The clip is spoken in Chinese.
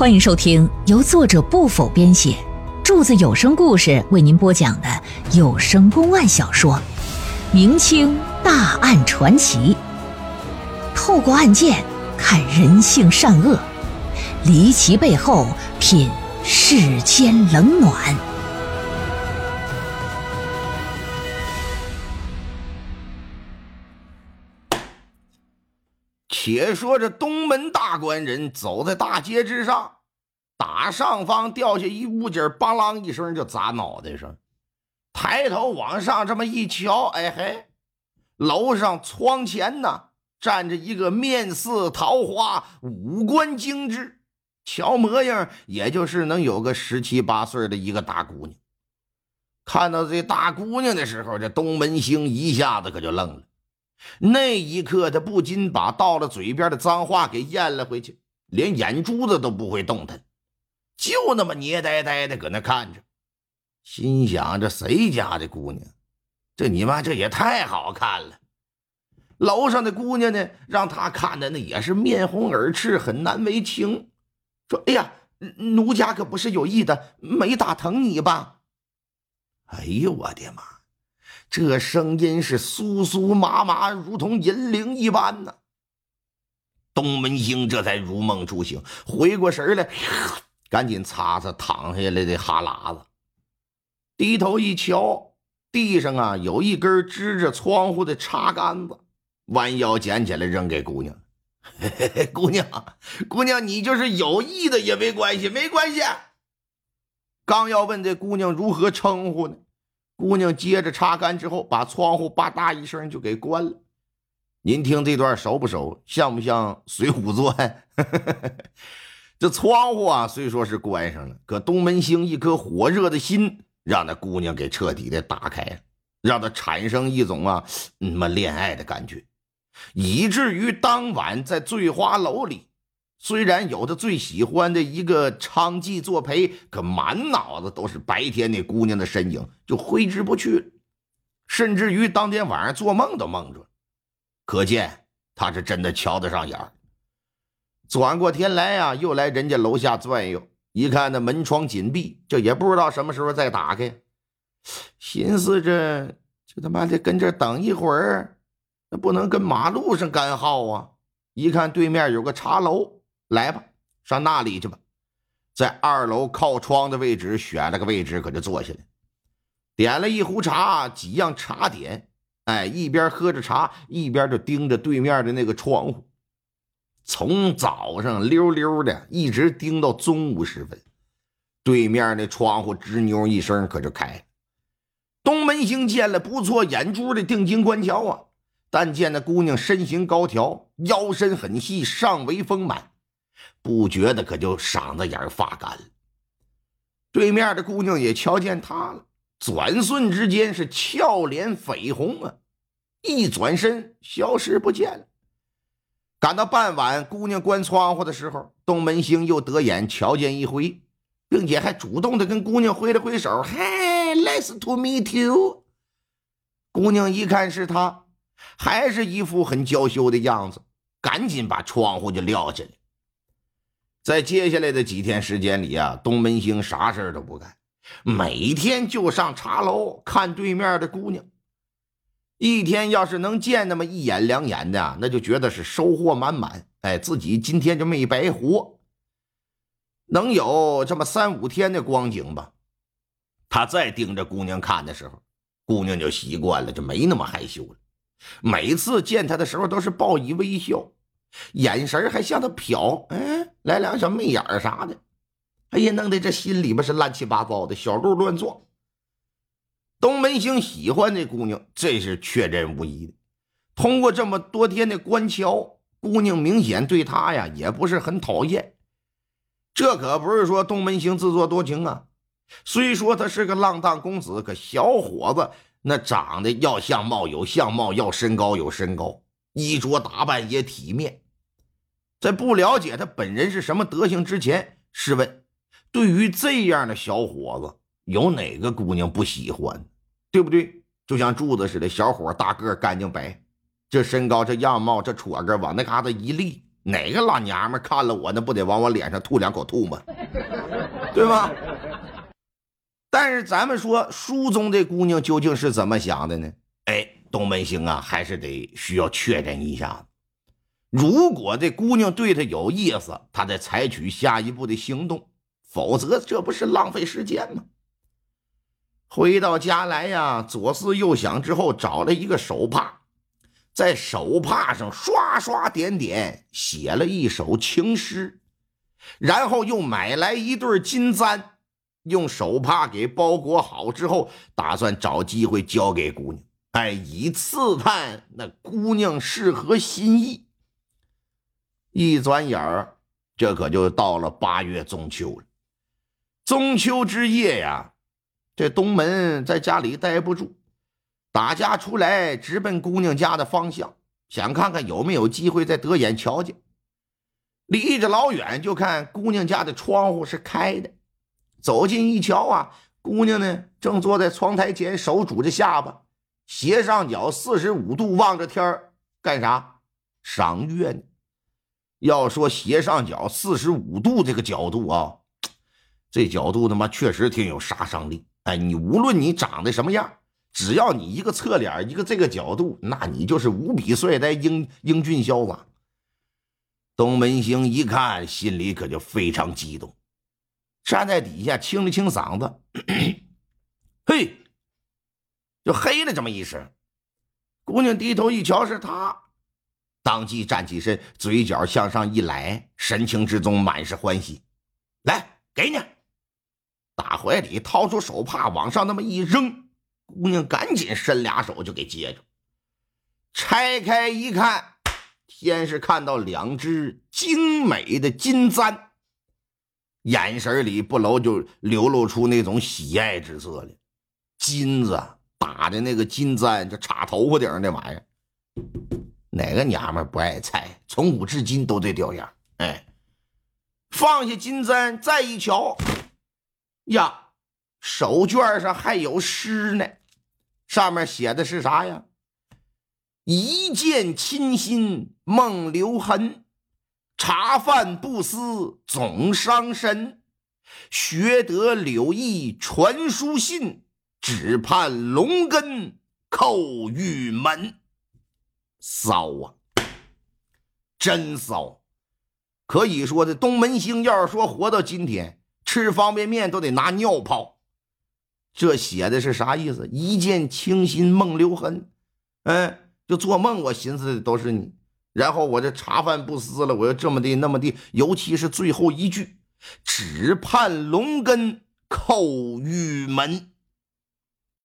欢迎收听由作者不否编写，柱子有声故事为您播讲的有声公案小说《明清大案传奇》，透过案件看人性善恶，离奇背后品世间冷暖。且说这东门大官人走在大街之上，打上方掉下一物件，梆啷一声就砸脑袋上。抬头往上这么一瞧，哎嘿，楼上窗前呢站着一个面似桃花、五官精致，瞧模样也就是能有个十七八岁的一个大姑娘。看到这大姑娘的时候，这东门星一下子可就愣了。那一刻，他不禁把到了嘴边的脏话给咽了回去，连眼珠子都不会动弹，就那么捏呆呆的搁那看着，心想：这谁家的姑娘？这你妈这也太好看了！楼上的姑娘呢，让他看的那也是面红耳赤，很难为情，说：“哎呀，奴家可不是有意的，没打疼你吧？”哎呦，我的妈！这声音是酥酥麻麻，如同银铃一般呢。东门星这才如梦初醒，回过神来，赶紧擦擦淌下来的哈喇子，低头一瞧，地上啊有一根支着窗户的插杆子，弯腰捡起来扔给姑娘。嘿嘿嘿，姑娘，姑娘，你就是有意的也没关系，没关系。刚要问这姑娘如何称呼呢？姑娘接着擦干之后，把窗户吧嗒一声就给关了。您听这段熟不熟？像不像《水浒传》？这窗户啊，虽说是关上了，可东门星一颗火热的心，让那姑娘给彻底的打开了，让她产生一种啊，那么恋爱的感觉，以至于当晚在醉花楼里。虽然有他最喜欢的一个娼妓作陪，可满脑子都是白天那姑娘的身影，就挥之不去。甚至于当天晚上做梦都梦着，可见他是真的瞧得上眼儿。转过天来呀，又来人家楼下转悠，一看那门窗紧闭，这也不知道什么时候再打开。寻思着，就他妈的跟这等一会儿，那不能跟马路上干耗啊！一看对面有个茶楼。来吧，上那里去吧，在二楼靠窗的位置选了个位置，可就坐下来，点了一壶茶，几样茶点，哎，一边喝着茶，一边就盯着对面的那个窗户，从早上溜溜的一直盯到中午时分，对面那窗户吱扭一声，可就开了。东门星见了不错眼珠的定睛观瞧啊，但见那姑娘身形高挑，腰身很细，上围丰满。不觉得可就嗓子眼发干了。对面的姑娘也瞧见他了，转瞬之间是俏脸绯红啊，一转身消失不见了。赶到傍晚，姑娘关窗户的时候，东门星又得眼瞧见一回，并且还主动的跟姑娘挥了挥手：“嗨，nice to meet you。”姑娘一看是他，还是一副很娇羞的样子，赶紧把窗户就撂下来。在接下来的几天时间里啊，东门星啥事都不干，每天就上茶楼看对面的姑娘。一天要是能见那么一眼两眼的，那就觉得是收获满满。哎，自己今天就没白活。能有这么三五天的光景吧。他再盯着姑娘看的时候，姑娘就习惯了，就没那么害羞了。每次见他的时候，都是报以微笑。眼神还向他瞟，哎，来两小媚眼儿啥的，哎呀，弄得这心里边是乱七八糟的，小鹿乱撞。东门星喜欢这姑娘，这是确认无疑的。通过这么多天的观瞧，姑娘明显对他呀也不是很讨厌。这可不是说东门星自作多情啊。虽说他是个浪荡公子，可小伙子那长得要相貌有相貌，要身高有身高。衣着打扮也体面，在不了解他本人是什么德行之前，试问，对于这样的小伙子，有哪个姑娘不喜欢？对不对？就像柱子似的，小伙大个干净白，这身高，这样貌，这戳个往那嘎达一立，哪个老娘们看了我，那不得往我脸上吐两口吐沫，对吧？但是咱们说书中这姑娘究竟是怎么想的呢？哎，东门星啊，还是得需要确认一下。如果这姑娘对他有意思，他再采取下一步的行动；否则，这不是浪费时间吗？回到家来呀，左思右想之后，找了一个手帕。在手帕上刷刷点点写了一首情诗，然后又买来一对金簪，用手帕给包裹好之后，打算找机会交给姑娘，哎，以刺探那姑娘是何心意。一转眼儿，这可就到了八月中秋了。中秋之夜呀，这东门在家里待不住。打家出来，直奔姑娘家的方向，想看看有没有机会再得眼瞧见。离着老远，就看姑娘家的窗户是开的。走近一瞧啊，姑娘呢正坐在窗台前，手拄着下巴，斜上角四十五度望着天儿，干啥？赏月呢。要说斜上角四十五度这个角度啊，这角度他妈确实挺有杀伤力。哎，你无论你长得什么样。只要你一个侧脸，一个这个角度，那你就是无比帅呆、英英俊潇洒。东门星一看，心里可就非常激动，站在底下清了清嗓子：“嘿！”就嘿了这么一声。姑娘低头一瞧，是他，当即站起身，嘴角向上一来，神情之中满是欢喜：“来，给你！”大怀里掏出手帕，往上那么一扔。姑娘赶紧伸俩手就给接住，拆开一看，先是看到两只精美的金簪，眼神里不楼就流露出那种喜爱之色来。金子打的那个金簪，就插头发顶上那玩意儿，哪个娘们不爱猜？从古至今都这调样。哎，放下金簪，再一瞧，呀，手绢上还有诗呢。上面写的是啥呀？一见倾心梦留痕，茶饭不思总伤身。学得柳毅传书信，只盼龙根叩玉门。骚啊，真骚！可以说这东门星要是说活到今天，吃方便面都得拿尿泡。这写的是啥意思？一见倾心梦留痕，嗯，就做梦我寻思的都是你，然后我这茶饭不思了，我又这么的那么的，尤其是最后一句，只盼龙根叩玉门。